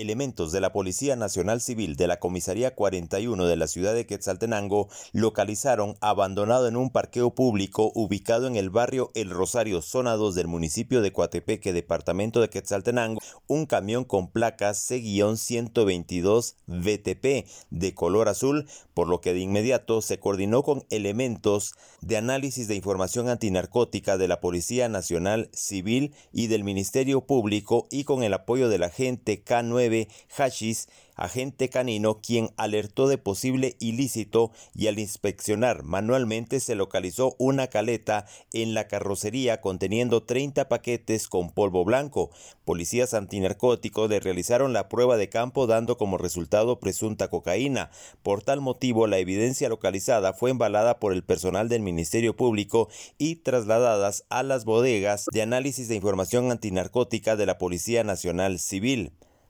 Elementos de la Policía Nacional Civil de la Comisaría 41 de la ciudad de Quetzaltenango localizaron abandonado en un parqueo público ubicado en el barrio El Rosario, zona 2 del municipio de Coatepeque, departamento de Quetzaltenango, un camión con placas C-122 VTP de color azul, por lo que de inmediato se coordinó con elementos de análisis de información antinarcótica de la Policía Nacional Civil y del Ministerio Público y con el apoyo del agente K9 Hashis, agente canino, quien alertó de posible ilícito y al inspeccionar manualmente se localizó una caleta en la carrocería conteniendo 30 paquetes con polvo blanco. Policías antinarcóticos le realizaron la prueba de campo dando como resultado presunta cocaína. Por tal motivo, la evidencia localizada fue embalada por el personal del Ministerio Público y trasladadas a las bodegas de análisis de información antinarcótica de la Policía Nacional Civil.